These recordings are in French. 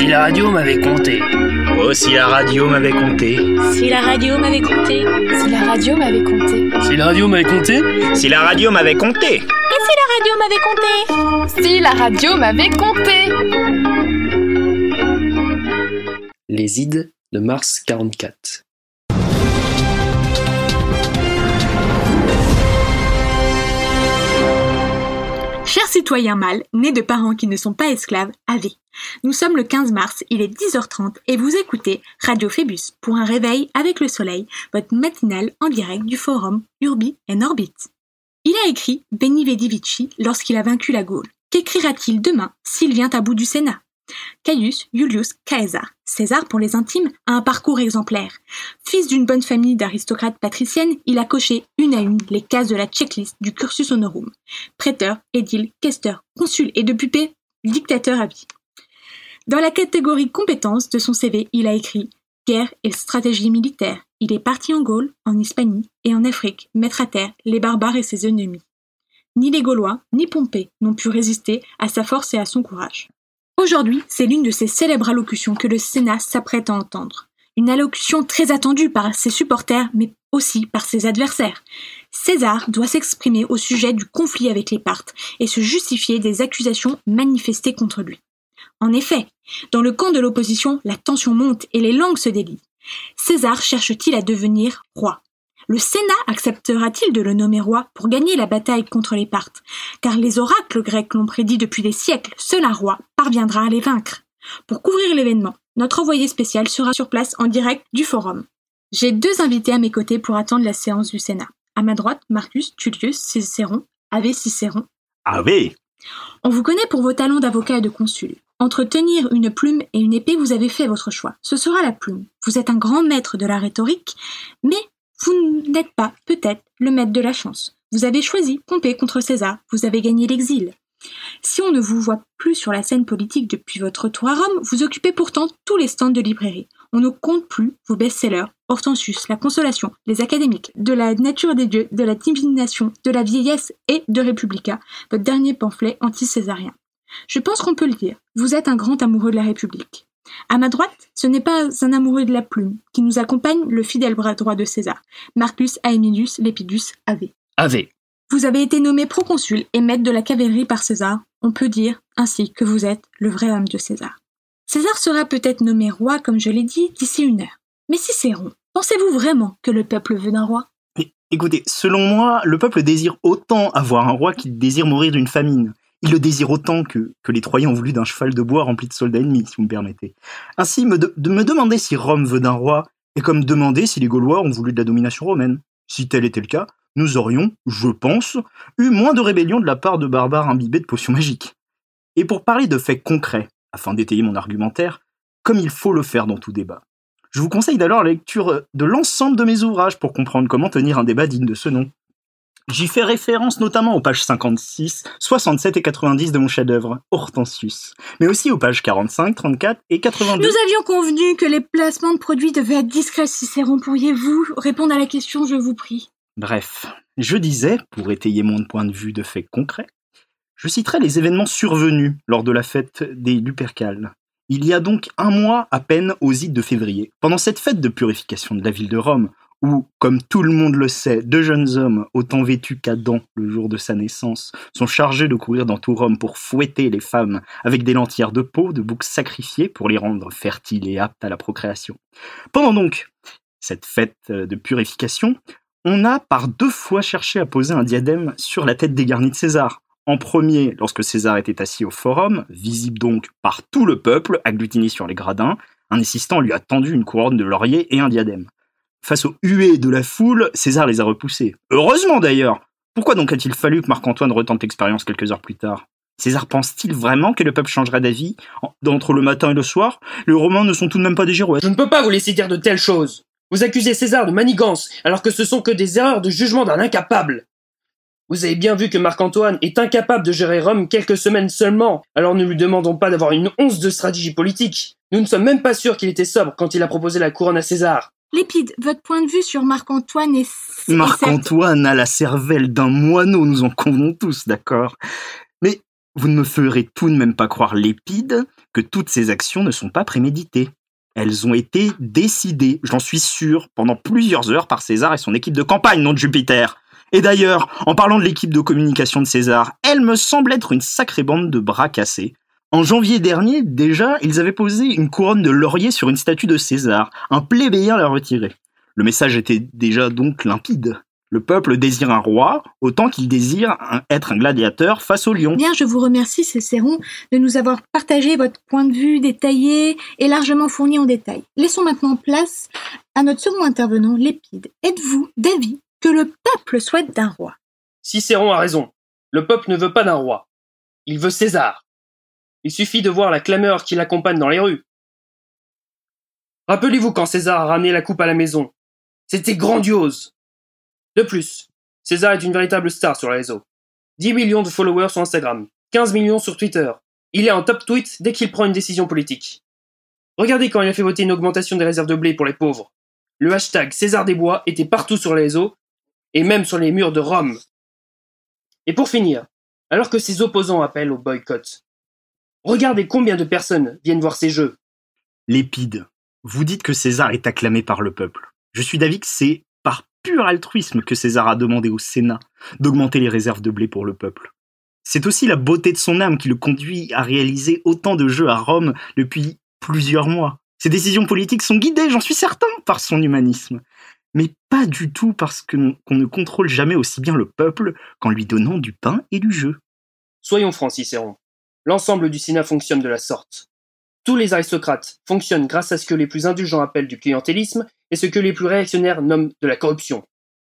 Si la radio m'avait compté. Oh, si la radio m'avait compté. Si la radio m'avait compté. Si la radio m'avait compté. Si la radio m'avait compté. Si la radio m'avait compté. Et si la radio m'avait compté Si la radio m'avait compté Les ides de mars 44. Citoyens mâles, nés de parents qui ne sont pas esclaves, avez. Nous sommes le 15 mars, il est 10h30 et vous écoutez Radio Phébus pour un réveil avec le soleil, votre matinale en direct du forum Urbi et Orbit. Il a écrit Benny Vedivici lorsqu'il a vaincu la Gaule. Qu'écrira-t-il demain s'il vient à bout du Sénat? Caius Julius Caesar, César pour les intimes, a un parcours exemplaire. Fils d'une bonne famille d'aristocrates patriciennes, il a coché une à une les cases de la checklist du cursus honorum. Prêteur, édile, questeur, consul et depuis paix, dictateur à vie. Dans la catégorie compétences de son CV, il a écrit Guerre et stratégie militaire. Il est parti en Gaule, en Hispanie et en Afrique, mettre à terre les barbares et ses ennemis. Ni les Gaulois, ni Pompée n'ont pu résister à sa force et à son courage. Aujourd'hui, c'est l'une de ces célèbres allocutions que le Sénat s'apprête à entendre. Une allocution très attendue par ses supporters, mais aussi par ses adversaires. César doit s'exprimer au sujet du conflit avec les Parthes et se justifier des accusations manifestées contre lui. En effet, dans le camp de l'opposition, la tension monte et les langues se délient. César cherche-t-il à devenir roi? Le Sénat acceptera-t-il de le nommer roi pour gagner la bataille contre les Parthes? Car les oracles grecs l'ont prédit depuis des siècles, seul un roi parviendra à les vaincre. Pour couvrir l'événement, notre envoyé spécial sera sur place en direct du forum. J'ai deux invités à mes côtés pour attendre la séance du Sénat. À ma droite, Marcus Tullius Cicéron, Ave Cicéron. Ave On vous connaît pour vos talents d'avocat et de consul. Entre tenir une plume et une épée, vous avez fait votre choix. Ce sera la plume. Vous êtes un grand maître de la rhétorique, mais vous n'êtes pas, peut-être, le maître de la chance. Vous avez choisi Pompée contre César, vous avez gagné l'exil. Si on ne vous voit plus sur la scène politique depuis votre retour à Rome, vous occupez pourtant tous les stands de librairie. On ne compte plus vos best-sellers, Hortensius, La Consolation, Les Académiques, De la nature des dieux, de la divination, de la vieillesse et de Republica, votre dernier pamphlet anti-césarien. Je pense qu'on peut le dire, vous êtes un grand amoureux de la République. À ma droite, ce n'est pas un amoureux de la plume qui nous accompagne, le fidèle bras droit de César, Marcus Aemilius Lepidus Ave. Ave. Vous avez été nommé proconsul et maître de la cavalerie par César. On peut dire ainsi que vous êtes le vrai homme de César. César sera peut-être nommé roi, comme je l'ai dit, d'ici une heure. Mais Cicéron, pensez-vous vraiment que le peuple veut d'un roi? Écoutez, selon moi, le peuple désire autant avoir un roi qu'il désire mourir d'une famine. Il le désire autant que, les Troyens ont voulu d'un cheval de bois rempli de soldats ennemis, si vous me permettez. Ainsi, me de, me demander si Rome veut d'un roi est comme demander si les Gaulois ont voulu de la domination romaine. Si tel était le cas, nous aurions, je pense, eu moins de rébellions de la part de barbares imbibés de potions magiques. Et pour parler de faits concrets, afin d'étayer mon argumentaire, comme il faut le faire dans tout débat, je vous conseille d'alors la lecture de l'ensemble de mes ouvrages pour comprendre comment tenir un débat digne de ce nom. J'y fais référence notamment aux pages 56, 67 et 90 de mon chef-d'œuvre, Hortensius, mais aussi aux pages 45, 34 et 82. Nous avions convenu que les placements de produits devaient être discrets, Cicéron. Pourriez-vous répondre à la question, je vous prie Bref, je disais, pour étayer mon point de vue de faits concrets, je citerai les événements survenus lors de la fête des Lupercales. Il y a donc un mois à peine aux ides de février. Pendant cette fête de purification de la ville de Rome, où, comme tout le monde le sait, deux jeunes hommes, autant vêtus qu'Adam le jour de sa naissance, sont chargés de courir dans tout Rome pour fouetter les femmes avec des lentilles de peau de boucs sacrifiés pour les rendre fertiles et aptes à la procréation. Pendant donc cette fête de purification, on a par deux fois cherché à poser un diadème sur la tête dégarnie de César. En premier, lorsque César était assis au forum, visible donc par tout le peuple agglutiné sur les gradins, un assistant lui a tendu une couronne de laurier et un diadème. Face aux huées de la foule, César les a repoussés. Heureusement d'ailleurs Pourquoi donc a-t-il fallu que Marc-Antoine retente l'expérience quelques heures plus tard? César pense-t-il vraiment que le peuple changera d'avis entre le matin et le soir? Les Romains ne sont tout de même pas des girouettes. Je ne peux pas vous laisser dire de telles choses. Vous accusez César de manigance, alors que ce sont que des erreurs de jugement d'un incapable. Vous avez bien vu que Marc-Antoine est incapable de gérer Rome quelques semaines seulement, alors ne lui demandons pas d'avoir une once de stratégie politique. Nous ne sommes même pas sûrs qu'il était sobre quand il a proposé la couronne à César. Lépide, votre point de vue sur Marc-Antoine est... Marc-Antoine a la cervelle d'un moineau, nous en convenons tous, d'accord? Mais vous ne me ferez tout de même pas croire Lépide que toutes ces actions ne sont pas préméditées. Elles ont été décidées, j'en suis sûr, pendant plusieurs heures par César et son équipe de campagne, non de Jupiter. Et d'ailleurs, en parlant de l'équipe de communication de César, elle me semble être une sacrée bande de bras cassés. En janvier dernier, déjà, ils avaient posé une couronne de laurier sur une statue de César, un plébéien l'a retiré. Le message était déjà donc limpide. Le peuple désire un roi, autant qu'il désire un- être un gladiateur face au lion. Bien, je vous remercie, Cécéron, de nous avoir partagé votre point de vue détaillé et largement fourni en détail. Laissons maintenant place à notre second intervenant, Lépide. Êtes-vous d'avis que le peuple souhaite d'un roi? Cicéron a raison. Le peuple ne veut pas d'un roi. Il veut César. Il suffit de voir la clameur qui l'accompagne dans les rues. Rappelez-vous quand César a ramené la coupe à la maison. C'était grandiose. De plus, César est une véritable star sur les réseaux. 10 millions de followers sur Instagram, 15 millions sur Twitter. Il est en top tweet dès qu'il prend une décision politique. Regardez quand il a fait voter une augmentation des réserves de blé pour les pauvres. Le hashtag César des Bois était partout sur les réseaux et même sur les murs de Rome. Et pour finir, alors que ses opposants appellent au boycott, regardez combien de personnes viennent voir ces jeux. Lépide, vous dites que César est acclamé par le peuple. Je suis d'avis que c'est par pur altruisme que César a demandé au Sénat d'augmenter les réserves de blé pour le peuple. C'est aussi la beauté de son âme qui le conduit à réaliser autant de jeux à Rome depuis plusieurs mois. Ses décisions politiques sont guidées, j'en suis certain, par son humanisme. Mais pas du tout parce qu'on ne contrôle jamais aussi bien le peuple qu'en lui donnant du pain et du jeu. Soyons francs, Cicéron. L'ensemble du Sénat fonctionne de la sorte. Tous les aristocrates fonctionnent grâce à ce que les plus indulgents appellent du clientélisme et ce que les plus réactionnaires nomment de la corruption.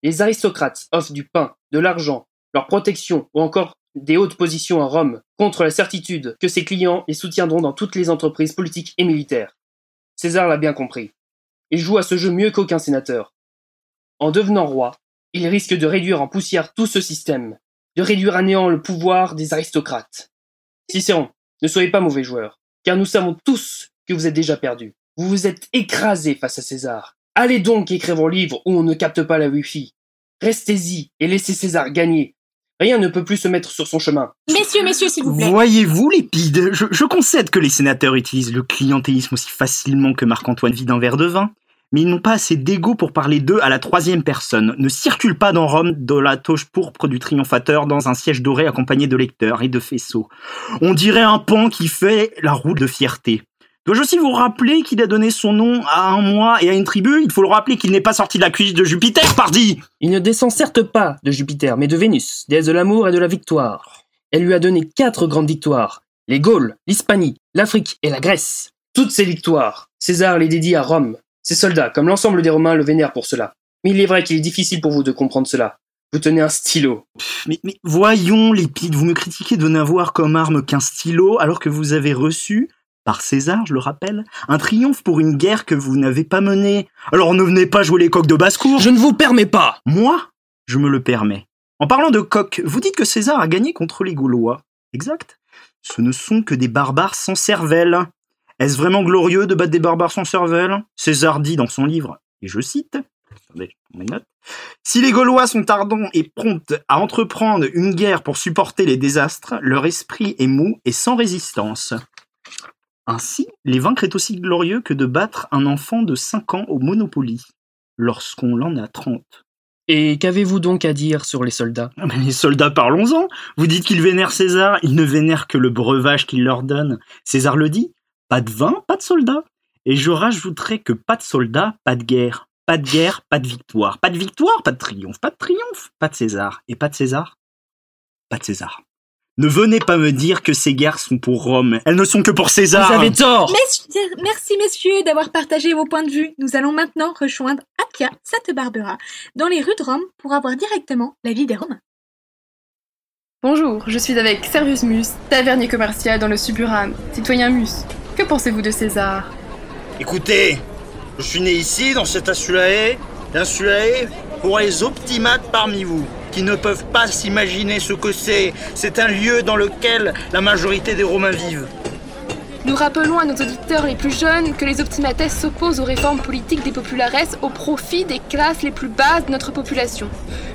Les aristocrates offrent du pain, de l'argent, leur protection ou encore des hautes positions à Rome contre la certitude que ses clients les soutiendront dans toutes les entreprises politiques et militaires. César l'a bien compris. Il joue à ce jeu mieux qu'aucun sénateur. En devenant roi, il risque de réduire en poussière tout ce système, de réduire à néant le pouvoir des aristocrates. Cicéron, ne soyez pas mauvais joueur, car nous savons tous que vous êtes déjà perdu. Vous vous êtes écrasé face à César. Allez donc écrire vos livres où on ne capte pas la Wi-Fi. Restez-y et laissez César gagner. Rien ne peut plus se mettre sur son chemin. Messieurs, messieurs, s'il vous plaît. Voyez-vous, Lépide, je, je concède que les sénateurs utilisent le clientélisme aussi facilement que Marc-Antoine vide un verre de vin, mais ils n'ont pas assez d'ego pour parler d'eux à la troisième personne. Ne circule pas dans Rome de la toche pourpre du triomphateur dans un siège doré accompagné de lecteurs et de faisceaux. On dirait un pan qui fait la roue de fierté. Dois-je aussi vous rappeler qu'il a donné son nom à un mois et à une tribu? Il faut le rappeler qu'il n'est pas sorti de la cuisse de Jupiter, pardi Il ne descend certes pas de Jupiter, mais de Vénus, déesse de l'amour et de la victoire. Elle lui a donné quatre grandes victoires. Les Gaules, l'Hispanie, l'Afrique et la Grèce. Toutes ces victoires, César les dédie à Rome. Ses soldats, comme l'ensemble des Romains, le vénèrent pour cela. Mais il est vrai qu'il est difficile pour vous de comprendre cela. Vous tenez un stylo. Mais, mais voyons, Lépide, vous me critiquez de n'avoir comme arme qu'un stylo alors que vous avez reçu, par César, je le rappelle, un triomphe pour une guerre que vous n'avez pas menée. Alors ne venez pas jouer les coqs de basse-cour. Je ne vous permets pas Moi, je me le permets. En parlant de coq, vous dites que César a gagné contre les Gaulois. Exact. Ce ne sont que des barbares sans cervelle. Est-ce vraiment glorieux de battre des barbares sans cervelle? César dit dans son livre, et je cite, attendez, je prends mes notes, si les Gaulois sont ardents et prompts à entreprendre une guerre pour supporter les désastres, leur esprit est mou et sans résistance. Ainsi, les vaincre est aussi glorieux que de battre un enfant de 5 ans au Monopoly, lorsqu'on l'en a 30. Et qu'avez-vous donc à dire sur les soldats? Ah, les soldats, parlons-en. Vous dites qu'ils vénèrent César, ils ne vénèrent que le breuvage qu'il leur donne. César le dit, pas de vin, pas de soldats. Et je rajouterai que pas de soldats, pas de guerre. Pas de guerre, pas de victoire. Pas de victoire, pas de triomphe. Pas de triomphe, pas de César. Et pas de César, pas de César. Ne venez pas me dire que ces guerres sont pour Rome. Elles ne sont que pour César. Vous avez tort Messieurs- merci messieurs d'avoir partagé vos points de vue. Nous allons maintenant rejoindre Appia Sainte-Barbara dans les rues de Rome pour avoir directement l'avis des Romains. Bonjour, je suis avec Servius Mus, tavernier commercial dans le Suburam. Citoyen Mus, que pensez-vous de César? Écoutez, je suis né ici, dans cet Insulae. L'Insulae, pour les optimates parmi vous, qui ne peuvent pas s'imaginer ce que c'est. C'est un lieu dans lequel la majorité des Romains vivent. Nous rappelons à nos auditeurs les plus jeunes que les optimates s'opposent aux réformes politiques des populares au profit des classes les plus basses de notre population.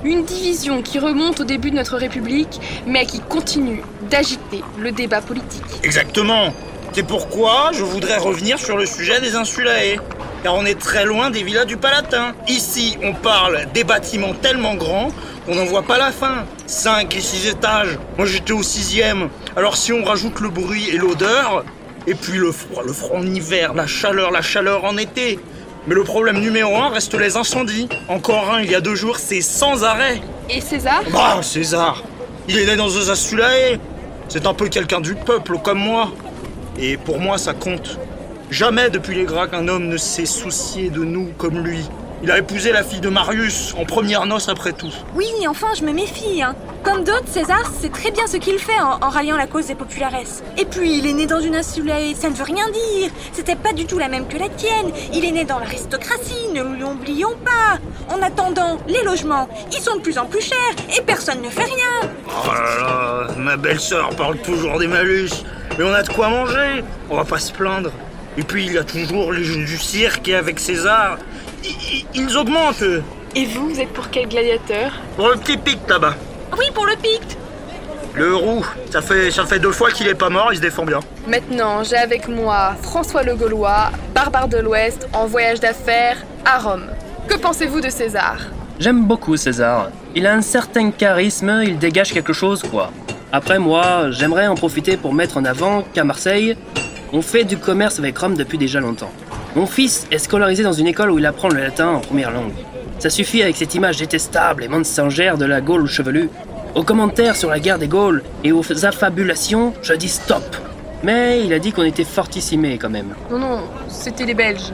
Une division qui remonte au début de notre République, mais qui continue d'agiter le débat politique. Exactement. C'est pourquoi je voudrais revenir sur le sujet des insulae. Car on est très loin des villas du Palatin. Ici, on parle des bâtiments tellement grands qu'on n'en voit pas la fin. 5 et 6 étages. Moi j'étais au sixième. Alors si on rajoute le bruit et l'odeur, et puis le froid, le froid en hiver, la chaleur, la chaleur en été. Mais le problème numéro un reste les incendies. Encore un il y a deux jours, c'est sans arrêt. Et César? Bah, César, il est né dans un Asulae. C'est un peu quelqu'un du peuple comme moi. Et pour moi, ça compte. Jamais depuis les Gras qu'un homme ne s'est soucié de nous comme lui. Il a épousé la fille de Marius, en première noce après tout. Oui, enfin, je me méfie. Hein. Comme d'autres, César sait très bien ce qu'il fait en, en ralliant la cause des populares. Et puis, il est né dans une insulae, ça ne veut rien dire. C'était pas du tout la même que la tienne. Il est né dans l'aristocratie, ne l'oublions pas. En attendant, les logements, ils sont de plus en plus chers et personne ne fait rien. Oh là là, ma belle-sœur parle toujours des malus. Mais on a de quoi manger, on va pas se plaindre. Et puis il y a toujours les jeunes du cirque et avec César, ils augmentent. Et vous, vous êtes pour quel gladiateur Pour le petit pic là-bas. Oui, pour le picte. Le roux, ça fait, ça fait deux fois qu'il est pas mort, il se défend bien. Maintenant, j'ai avec moi François le Gaulois, barbare de l'Ouest, en voyage d'affaires à Rome. Que pensez-vous de César J'aime beaucoup César. Il a un certain charisme, il dégage quelque chose, quoi. Après, moi, j'aimerais en profiter pour mettre en avant qu'à Marseille, on fait du commerce avec Rome depuis déjà longtemps. Mon fils est scolarisé dans une école où il apprend le latin en première langue. Ça suffit avec cette image détestable et mensongère de la Gaule chevelue. Aux commentaires sur la guerre des Gaules et aux affabulations, je dis stop. Mais il a dit qu'on était fortissimés quand même. Non, non, c'était les Belges.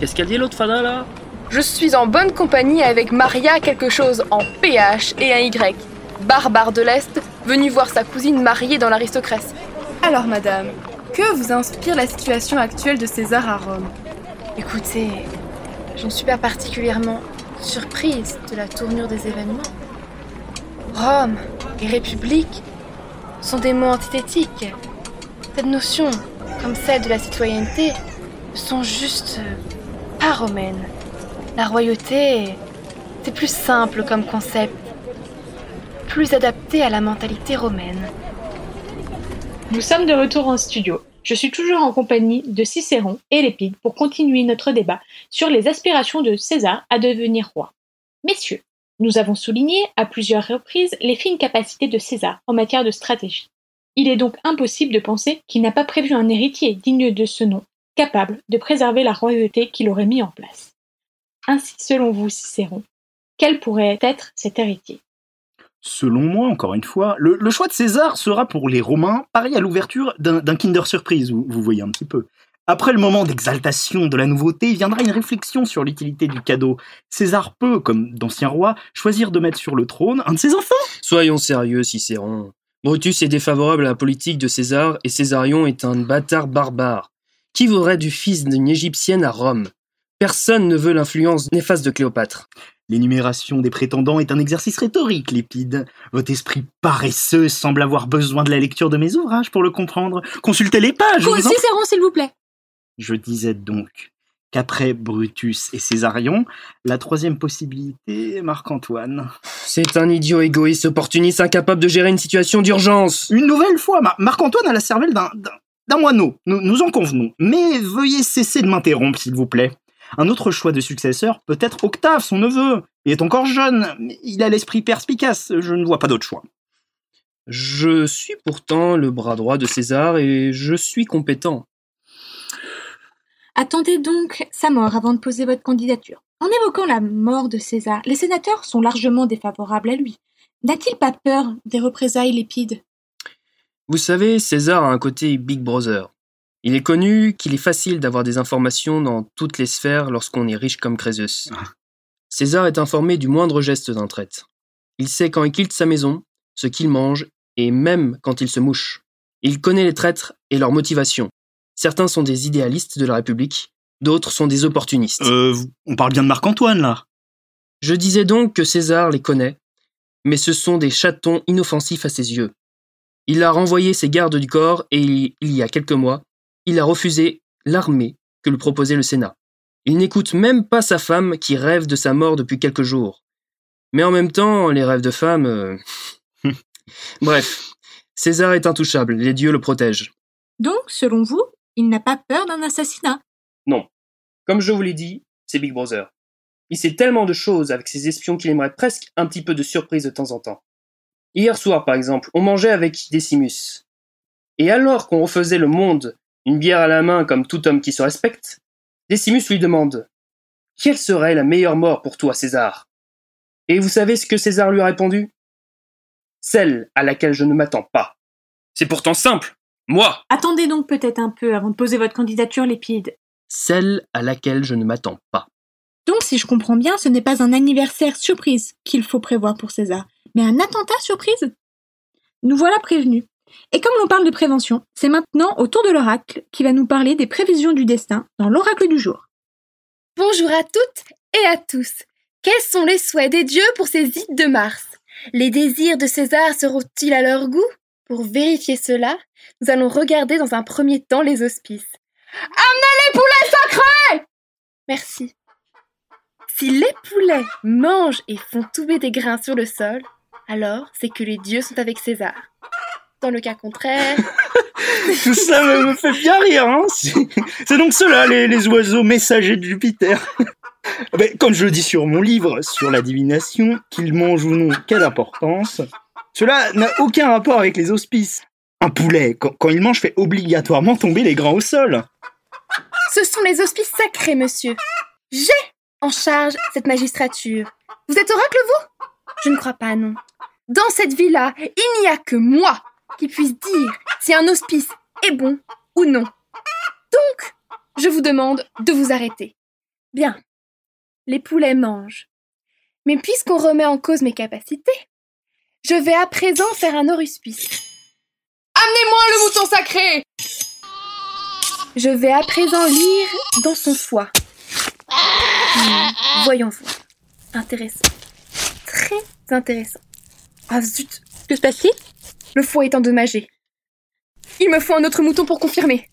Qu'est-ce qu'elle dit l'autre fada là? Je suis en bonne compagnie avec Maria quelque chose en PH et un Y. Barbare de l'Est, venu voir sa cousine mariée dans l'aristocratie. Alors madame, que vous inspire la situation actuelle de César à Rome? Écoutez, je ne suis pas particulièrement surprise de la tournure des événements. Rome et République sont des mots antithétiques. Cette notion, comme celle de la citoyenneté, ne sont juste euh, pas romaines. La royauté, c'est plus simple comme concept, plus adapté à la mentalité romaine. Nous sommes de retour en studio. Je suis toujours en compagnie de Cicéron et Lépide pour continuer notre débat sur les aspirations de César à devenir roi. Messieurs, nous avons souligné à plusieurs reprises les fines capacités de César en matière de stratégie. Il est donc impossible de penser qu'il n'a pas prévu un héritier digne de ce nom, capable de préserver la royauté qu'il aurait mis en place. Ainsi, selon vous, Cicéron, quel pourrait être cet héritier? Selon moi, encore une fois, le, choix de César sera pour les Romains pareil à l'ouverture d'un Kinder Surprise, vous voyez un petit peu. Après le moment d'exaltation de la nouveauté, viendra une réflexion sur l'utilité du cadeau. César peut, comme d'anciens rois, choisir de mettre sur le trône un de ses enfants. Soyons sérieux, Cicéron. Brutus est défavorable à la politique de César et Césarion est un bâtard barbare. Qui voudrait du fils d'une égyptienne à Rome? Personne ne veut l'influence néfaste de Cléopâtre. L'énumération des prétendants est un exercice rhétorique, Lépide. Votre esprit paresseux semble avoir besoin de la lecture de mes ouvrages pour le comprendre. Consultez les pages. je vous Cicéron, s'il vous plaît Je disais donc qu'après Brutus et Césarion, la troisième possibilité est Marc-Antoine. C'est un idiot égoïste, opportuniste, incapable de gérer une situation d'urgence. Une nouvelle fois, Mar- Marc-Antoine a la cervelle d'un d'un- d'un moineau, nous, nous en convenons. Mais veuillez cesser de m'interrompre, s'il vous plaît. Un autre choix de successeur peut être Octave, son neveu. Il est encore jeune, mais il a l'esprit perspicace, je ne vois pas d'autre choix. Je suis pourtant le bras droit de César et je suis compétent. Attendez donc sa mort avant de poser votre candidature. En évoquant la mort de César, les sénateurs sont largement défavorables à lui. N'a-t-il pas peur des représailles lépides Vous savez, César a un côté Big Brother. Il est connu qu'il est facile d'avoir des informations dans toutes les sphères lorsqu'on est riche comme Crésus. Ah. César est informé du moindre geste d'un traître. Il sait quand il quitte sa maison, ce qu'il mange, et même quand il se mouche. Il connaît les traîtres et leurs motivations. Certains sont des idéalistes de la République, d'autres sont des opportunistes. Euh, on parle bien de Marc-Antoine, là. Je disais donc que César les connaît, mais ce sont des chatons inoffensifs à ses yeux. Il a renvoyé ses gardes du corps et il il y a quelques mois, il a refusé l'armée que lui proposait le Sénat. Il n'écoute même pas sa femme qui rêve de sa mort depuis quelques jours. Mais en même temps, les rêves de femme... euh, Bref, César est intouchable, les dieux le protègent. Donc, selon vous, Il n'a pas peur d'un assassinat? Non. Comme je vous l'ai dit, c'est Big Brother. Il sait tellement de choses avec ses espions qu'il aimerait presque un petit peu de surprise de temps en temps. Hier soir, par exemple, on mangeait avec Decimus. Et alors qu'on refaisait le monde, une bière à la main comme tout homme qui se respecte, Decimus lui demande Quelle serait la meilleure mort pour toi, César? Et vous savez ce que César lui a répondu? Celle à laquelle je ne m'attends pas. C'est pourtant simple. Moi Attendez donc peut-être un peu avant de poser votre candidature, Lépide. Celle à laquelle je ne m'attends pas. Donc, si je comprends bien, ce n'est pas un anniversaire surprise qu'il faut prévoir pour César, mais un attentat surprise? Nous voilà prévenus. Et comme l'on parle de prévention, c'est maintenant au tour de l'oracle qui va nous parler des prévisions du destin dans l'oracle du jour. Bonjour à toutes et à tous. Quels sont les souhaits des dieux pour ces ides de Mars? Les désirs de César seront-ils à leur goût? Pour vérifier cela, nous allons regarder dans un premier temps les auspices. Amenez les poulets sacrés Merci. Si les poulets mangent et font tomber des grains sur le sol, alors c'est que les dieux sont avec César. Dans le cas contraire. Tout ça me, fait bien rire, hein C'est donc ceux-là, les, les oiseaux messagers de Jupiter. Ben, comme je le dis sur mon livre, sur la divination, qu'ils mangent ou non, quelle importance. Cela n'a aucun rapport avec les auspices. Un poulet, quand, quand il mange, fait obligatoirement tomber les grains au sol. Ce sont les auspices sacrés, monsieur. J'ai en charge cette magistrature. Vous êtes oracle, vous? Je ne crois pas, non. Dans cette vie-là, il n'y a que moi qui puisse dire si un auspice est bon ou non. Donc, je vous demande de vous arrêter. Bien. Les poulets mangent. Mais puisqu'on remet en cause mes capacités, je vais à présent faire un auspice. Amenez-moi le mouton sacré Je vais à présent lire dans son foie. Hmm, voyons voir. Intéressant. Très intéressant. Ah zut, Que se passe-t-il? Le foie est endommagé. Il me faut un autre mouton pour confirmer.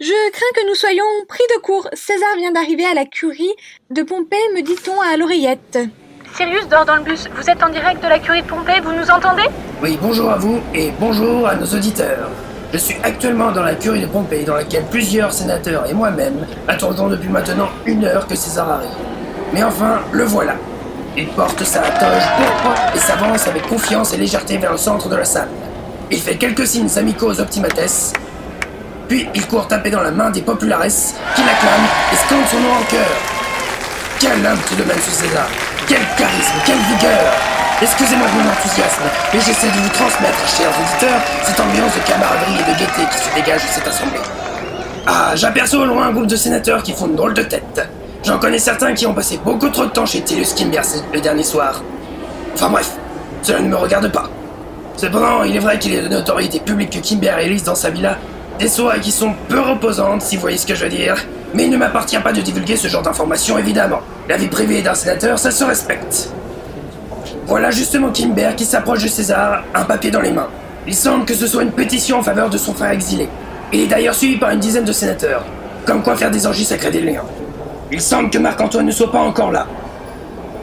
Je crains que nous soyons pris de court. César vient d'arriver à la curie de Pompée, me dit-on à l'oreillette. Sirius dort dans le bus. Vous êtes en direct de la curie de Pompée, vous nous entendez? Oui, bonjour à vous et bonjour à nos auditeurs. Je suis actuellement dans la curie de Pompée, dans laquelle plusieurs sénateurs et moi-même attendons depuis maintenant une heure que César arrive. Mais enfin, le voilà. Il porte sa toge pourpre et s'avance avec confiance et légèreté vers le centre de la salle. Il fait quelques signes amicaux aux optimates, puis il court taper dans la main des populares qui l'acclament et scandent son nom en chœur. Quel homme tout de même ce César Quel charisme, quelle vigueur Excusez-moi de mon enthousiasme, mais j'essaie de vous transmettre, chers auditeurs, cette ambiance de camaraderie et de gaieté qui se dégage de cette assemblée. Ah, j'aperçois au loin un groupe de sénateurs qui font une drôle de tête. J'en connais certains qui ont passé beaucoup trop de temps chez Tillus Kimber le dernier soir. Enfin bref, cela ne me regarde pas. Cependant, il est vrai qu'il est de notoriété publique que Kimber élise dans sa villa des soirées qui sont peu reposantes, si vous voyez ce que je veux dire. Mais il ne m'appartient pas de divulguer ce genre d'informations, évidemment. La vie privée d'un sénateur, ça se respecte. Voilà justement Kimber qui s'approche de César, un papier dans les mains. Il semble que ce soit une pétition en faveur de son frère exilé. Il est d'ailleurs suivi par une dizaine de sénateurs. Comme quoi faire des orgies, ça crée des liens. Il semble que Marc-Antoine ne soit pas encore là.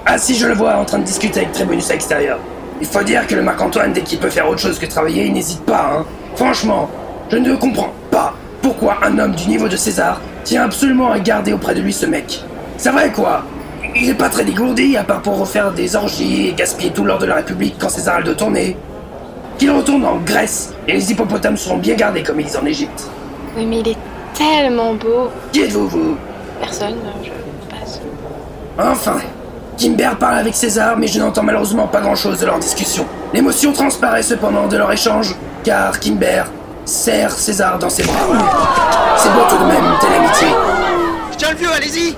Ah si, je le vois en train de discuter avec Tribunus à l'extérieur. Il faut dire que le Marc-Antoine, dès qu'il peut faire autre chose que travailler, il n'hésite pas, hein. Franchement, je ne comprends pas pourquoi un homme du niveau de César tient absolument à garder auprès de lui ce mec. C'est vrai quoi Il est pas très dégourdi, à part pour refaire des orgies et gaspiller tout l'or de la République quand César a le dos tourné. Qu'il retourne en Grèce et les hippopotames seront bien gardés comme ils disent en Égypte. Oui, mais il est tellement beau. Qui êtes-vous, vous? Personne, je passe. Enfin Kimber parle avec César, mais je n'entends malheureusement pas grand-chose de leur discussion. L'émotion transparaît cependant de leur échange, car Kimber serre César dans ses bras. C'est beau tout de même, telle amitié. Je tiens le vieux, allez-y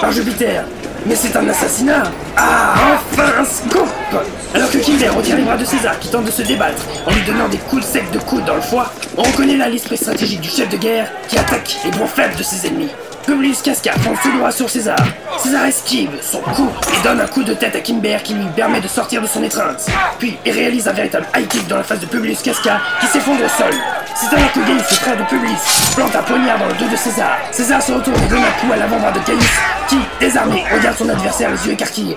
Par Jupiter Mais c'est un assassinat Ah, enfin un scoop Alors que Kimber retient les bras de César qui tente de se débattre en lui donnant des coups secs de coude dans le foie, on reconnaît là l'esprit stratégique du chef de guerre qui attaque les points faibles de ses ennemis. Publius Casca fonce tout droit sur César. César esquive son coup et donne un coup de tête à Kimber qui lui permet de sortir de son étreinte. Puis il réalise un véritable high kick dans la face de Publius Casca qui s'effondre au sol. C'est alors que Gaius, le frère de Publius, plante un poignard dans le dos de César. César se retourne et donne un coup à l'avant-bras de Gaius qui, désarmé, regarde son adversaire les yeux écarquillés.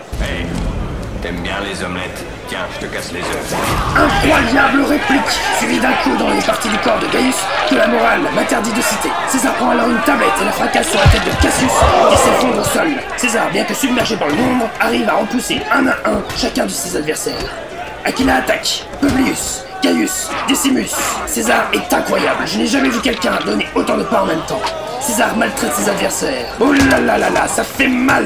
T'aimes bien les omelettes? Tiens, je te casse les œufs. Incroyable réplique, suivie d'un coup dans les parties partie du corps de Gaius que la morale m'interdit de citer. César prend alors une tablette et la fracasse sur la tête de Cassius qui s'effondre au sol. César, bien que submergé par le arrive à repousser un à un chacun de ses adversaires. Aquila attaque. Publius, Gaius, Decimus. César est incroyable. Je n'ai jamais vu quelqu'un donner autant de pas en même temps. César maltraite ses adversaires. Oh là là là là, ça fait mal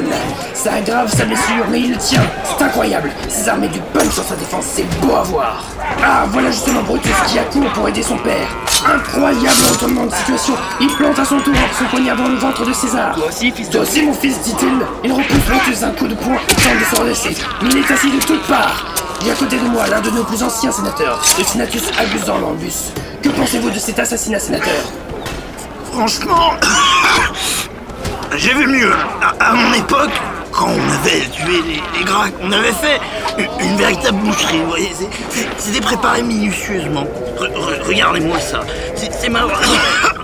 Ça aggrave sa blessure, mais il le tient. C'est incroyable. César met du punch sur sa défense, c'est beau à voir. Ah, voilà justement Brutus qui accourt pour aider son père. Incroyable retournement de situation. Il plante à son tour son poignard dans le ventre de César. Toi aussi, fils de... Toi aussi, mon fils, dit-il. Il repousse Brutus d'un coup de poing et tente de se redresser. Mais il est assis de toutes parts. Et à côté de moi, l'un de nos plus anciens sénateurs, le sénatus Albus Dorlambus. Que pensez-vous de cet assassinat, sénateur? Franchement, j'ai vu mieux. À, mon époque, quand on avait tué les, les on avait fait une, une véritable boucherie, vous voyez. C'était préparé minutieusement. Re- re- Regardez-moi ça. C'est mal...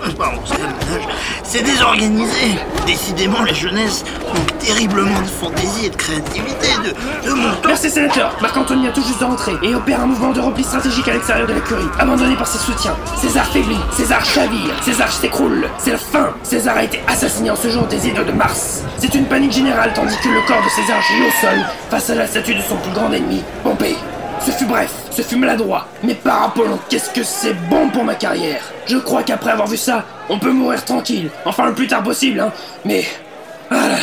C'est désorganisé. Décidément, la jeunesse manque terriblement de fantaisie et de créativité. De, de mon. Merci sénateur Marc-Antoine vient tout juste de rentrer et opère un mouvement de repli stratégique à l'extérieur de la curie, abandonné par ses soutiens. César faiblit, César chavire, César s'écroule. C'est la fin César a été assassiné en ce jour des ides de Mars. C'est une panique générale tandis que le corps de César gît au sol face à la statue de son plus grand ennemi, Pompée. Ce fut bref, ce fut maladroit, mais par Apollon, qu'est-ce que c'est bon pour ma carrière? Je crois qu'après avoir vu ça, on peut mourir tranquille, enfin le plus tard possible, hein. Mais... Ah là,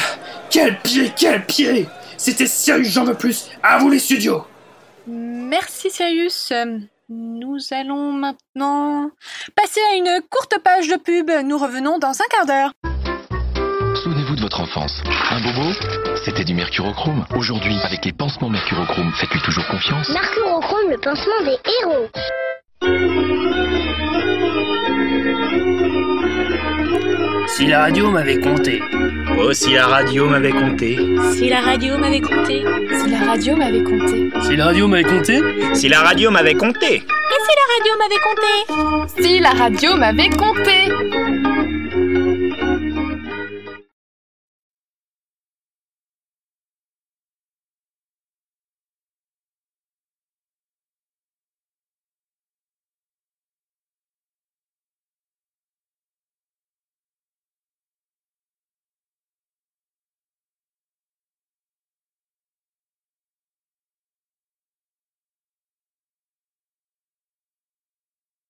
quel pied, quel pied C'était Sirius, j'en veux plus. À vous les studios Merci Sirius. Nous allons maintenant passer à une courte page de pub. Nous revenons dans un quart d'heure. De votre enfance. Un bobo C'était du mercurochrome. Aujourd'hui, avec les pansements mercurochrome, faites-lui toujours confiance? Mercurochrome, le pansement des héros. Si la radio m'avait compté. Oh, si la radio m'avait compté. Si la radio m'avait compté. Si la radio m'avait compté. Si la radio m'avait compté. Si la radio m'avait compté. Et si la radio m'avait compté Si la radio m'avait compté